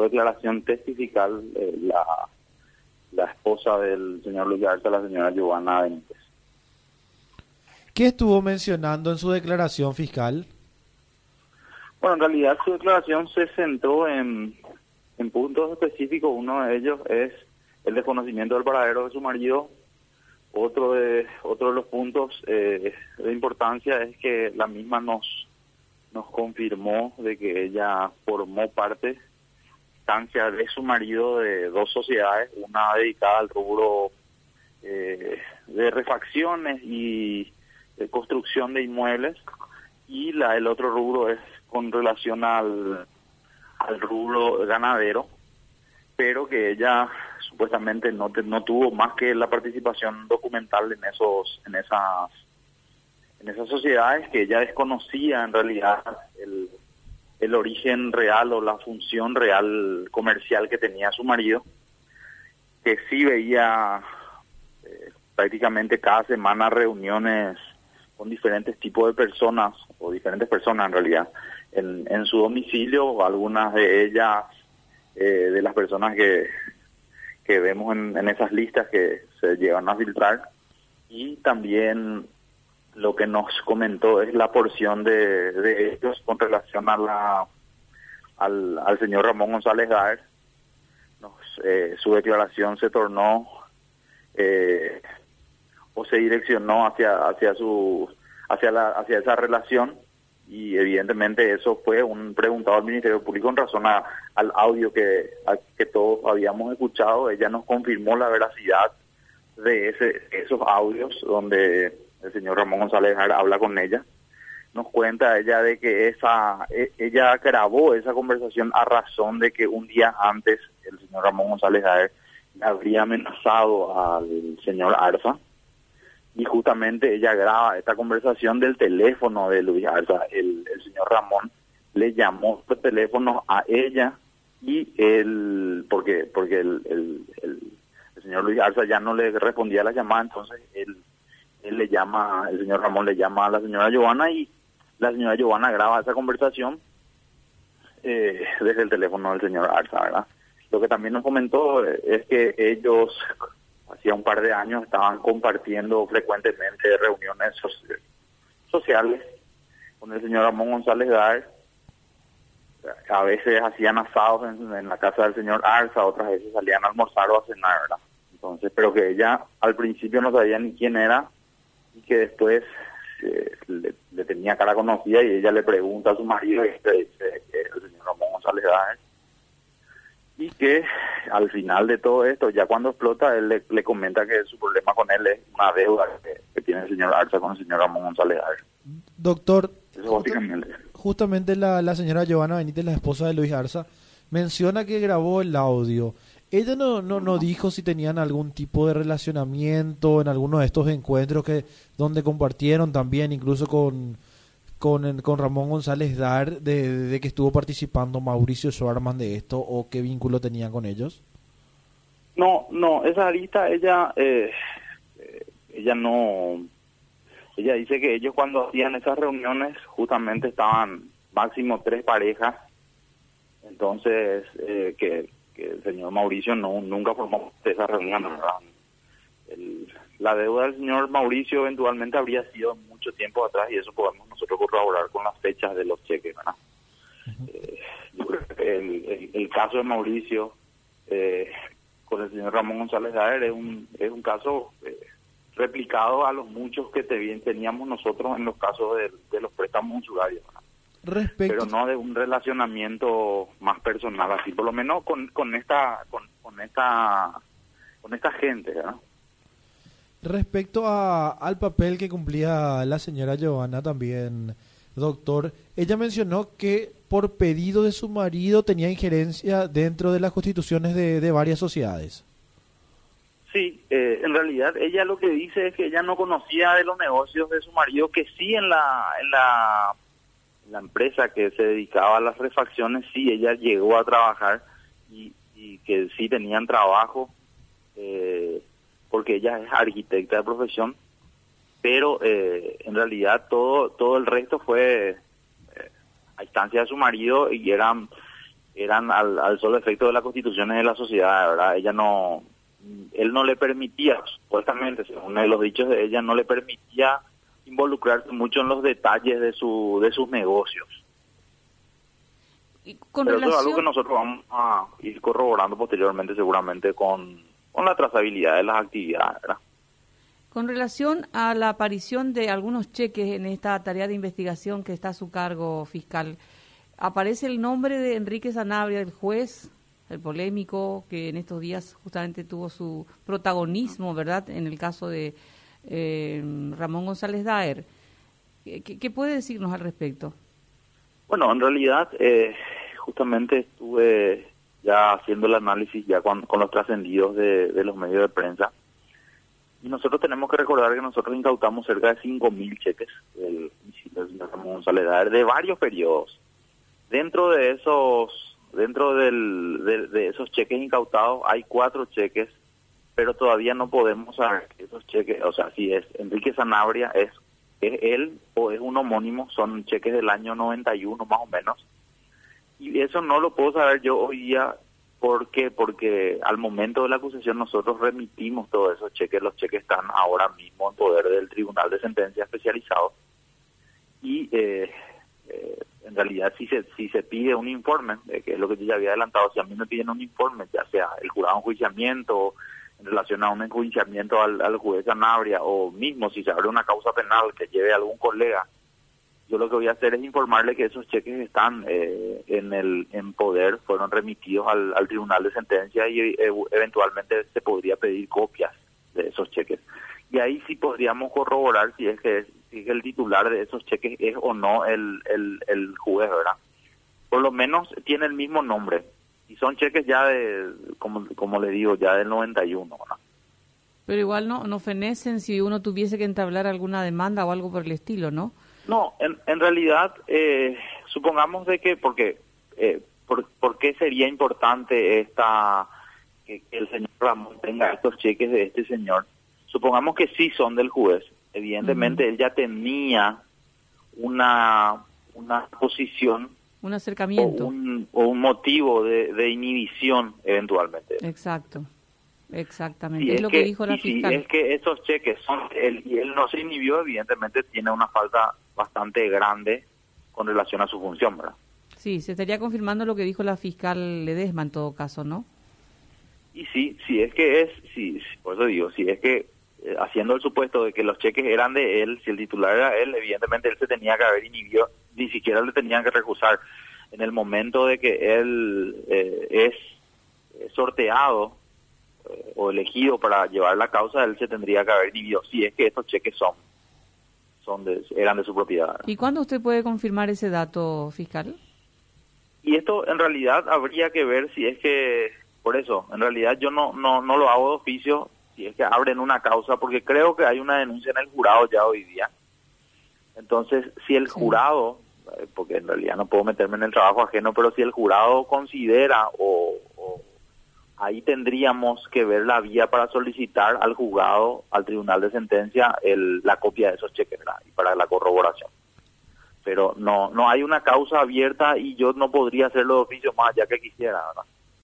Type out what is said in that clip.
declaración testifical la, la esposa del señor Luis Garza, la señora Giovanna Benítez. ¿Qué estuvo mencionando en su declaración fiscal? Bueno, en realidad su declaración se centró en, en puntos específicos. Uno de ellos es el desconocimiento del paradero de su marido. Otro de, otro de los puntos eh, de importancia es que la misma nos, nos confirmó de que ella formó parte estancia de su marido de dos sociedades, una dedicada al rubro eh, de refacciones y de construcción de inmuebles y la el otro rubro es con relación al, al rubro ganadero, pero que ella supuestamente no no tuvo más que la participación documental en esos en esas en esas sociedades que ella desconocía en realidad el, el origen real o la función real comercial que tenía su marido que sí veía eh, prácticamente cada semana reuniones con diferentes tipos de personas, o diferentes personas en realidad, en, su domicilio, algunas de ellas, eh, de las personas que, que vemos en, en esas listas que se llegan a filtrar, y también lo que nos comentó es la porción de, de ellos con relación a la, al, al señor Ramón González Gaer. Nos, eh, su declaración se tornó eh, o se direccionó hacia hacia su hacia la hacia esa relación y evidentemente eso fue un preguntado al Ministerio Público en razón al audio que que todos habíamos escuchado ella nos confirmó la veracidad de ese esos audios donde el señor Ramón González habla con ella nos cuenta ella de que esa e, ella grabó esa conversación a razón de que un día antes el señor Ramón González habría amenazado al señor Arza y justamente ella graba esta conversación del teléfono de Luis Arza. El, señor Ramón le llamó por teléfono a ella y él, porque porque el, el, el, señor Luis Arza ya no le respondía a la llamada, entonces él, él le llama, el señor Ramón le llama a la señora Giovanna y la señora Giovanna graba esa conversación eh, desde el teléfono del señor Arza, ¿verdad? Lo que también nos comentó es que ellos hacía un par de años estaban compartiendo frecuentemente reuniones sociales con el señor Ramón González Dar. A veces hacían asados en, la casa del señor Arza, otras veces salían a almorzar o a cenar, ¿verdad? Entonces, pero que ella al principio no sabía ni quién era y que después eh, le, tenía cara conocida y ella le pregunta a su marido y este dice que el señor Ramón González y que al final de todo esto, ya cuando explota, él le, comenta que su problema con él es una deuda que, tiene el señor Arza con el señor Ramón González. Doctor, justamente la, la señora Giovanna Benítez, la esposa de Luis Arza, menciona que grabó el audio. Ella no, no, no dijo si tenían algún tipo de relacionamiento en alguno de estos encuentros que donde compartieron también, incluso con con, con Ramón González Dar de, que estuvo participando Mauricio Suarman de esto o qué vínculo tenía con ellos? No, no, esa lista ella, eh, ella no, ella dice que ellos cuando hacían esas reuniones justamente estaban máximo tres parejas, entonces eh, que, el señor Mauricio no nunca formó esa reunión, la deuda del señor Mauricio eventualmente habría sido mucho tiempo atrás y eso podemos nosotros corroborar con las fechas de los cheques, ¿verdad? Eh, el, el, caso de Mauricio eh, con el señor Ramón González Daer es un, es un caso eh, replicado a los muchos que teníamos nosotros en los casos de, los préstamos usurarios. Pero no de un relacionamiento más personal, así por lo menos con, con esta con, con esta con esta gente, ¿verdad? Respecto a, al papel que cumplía la señora Giovanna también, doctor, ella mencionó que por pedido de su marido tenía injerencia dentro de las constituciones de, de varias sociedades. Sí, eh, en realidad ella lo que dice es que ella no conocía de los negocios de su marido, que sí en la, en la, la empresa que se dedicaba a las refacciones, sí, ella llegó a trabajar y, y que sí tenían trabajo. Eh, porque ella es arquitecta de profesión, pero eh, en realidad todo todo el resto fue eh, a instancia de su marido y eran eran al, al solo efecto de las constituciones de la sociedad, ¿verdad? Ella no, él no le permitía, supuestamente, según los dichos de ella, no le permitía involucrarse mucho en los detalles de, su, de sus negocios. Pero eso es algo que nosotros vamos a ir corroborando posteriormente seguramente con, con la trazabilidad de las actividades. ¿verdad? Con relación a la aparición de algunos cheques en esta tarea de investigación que está a su cargo fiscal, aparece el nombre de Enrique Sanabria, el juez, el polémico, que en estos días justamente tuvo su protagonismo, ¿verdad?, en el caso de eh, Ramón González Daer. ¿Qué, puede decirnos al respecto? Bueno, en realidad, eh, justamente estuve ya haciendo el análisis ya con, los trascendidos de, los medios de prensa. Y nosotros tenemos que recordar que nosotros incautamos cerca de 5.000 cheques del Ramón González Daer de varios periodos. Dentro de esos dentro del, de esos cheques incautados hay cuatro cheques pero todavía no podemos saber esos cheques, o sea, si es Enrique Sanabria, es, es él o es un homónimo, son cheques del año 91 más o menos. Y eso no lo puedo saber yo hoy día, ¿por qué? Porque al momento de la acusación nosotros remitimos todos esos cheques, los cheques están ahora mismo en poder del Tribunal de Sentencia Especializado. Y eh, eh, en realidad si se, si se pide un informe, que es lo que yo ya había adelantado, si a mí me piden un informe, ya sea el jurado en juiciamiento, en relación a un enjuiciamiento al, al juez Sanabria o mismo si se abre una causa penal que lleve a algún colega, yo lo que voy a hacer es informarle que esos cheques están eh, en el en poder, fueron remitidos al, al tribunal de sentencia y eh, eventualmente se podría pedir copias de esos cheques. Y ahí sí podríamos corroborar si es que, si el titular de esos cheques es o no el, el, el juez, ¿verdad? Por lo menos tiene el mismo nombre, y son cheques ya de, como, como le digo, ya del 91. Pero igual no, no fenecen si uno tuviese que entablar alguna demanda o algo por el estilo, ¿no? No, en, en realidad, eh, supongamos de que, porque, eh, por, qué sería importante esta que, el señor Ramón tenga estos cheques de este señor? Supongamos que sí son del juez. Evidentemente, él ya tenía una, una posición un acercamiento. O un, motivo de, inhibición eventualmente. Exacto, exactamente. es, lo que, dijo la fiscal. Si es que esos cheques son, él, y él no se inhibió, evidentemente tiene una falta bastante grande con relación a su función, ¿verdad? Sí, se estaría confirmando lo que dijo la fiscal Ledesma en todo caso, ¿no? Y sí, sí es que es, sí, por eso digo, si es que eh, haciendo el supuesto de que los cheques eran de él, si el titular era él, evidentemente él se tenía que haber inhibido ni siquiera le tenían que recusar. En el momento de que él eh, es sorteado eh, o elegido para llevar la causa, él se tendría que haber dividido, si es que estos cheques son, son de, eran de su propiedad. ¿Y cuándo usted puede confirmar ese dato fiscal? Y esto en realidad habría que ver si es que, por eso, en realidad yo no, no, no lo hago de oficio, si es que abren una causa, porque creo que hay una denuncia en el jurado ya hoy día. Entonces, si el jurado porque en realidad no puedo meterme en el trabajo ajeno, pero si el jurado considera o, ahí tendríamos que ver la vía para solicitar al juzgado, al tribunal de sentencia, el, la copia de esos cheques y para la corroboración. Pero no no hay una causa abierta y yo no podría hacerlo de oficio más allá que quisiera, ¿verdad?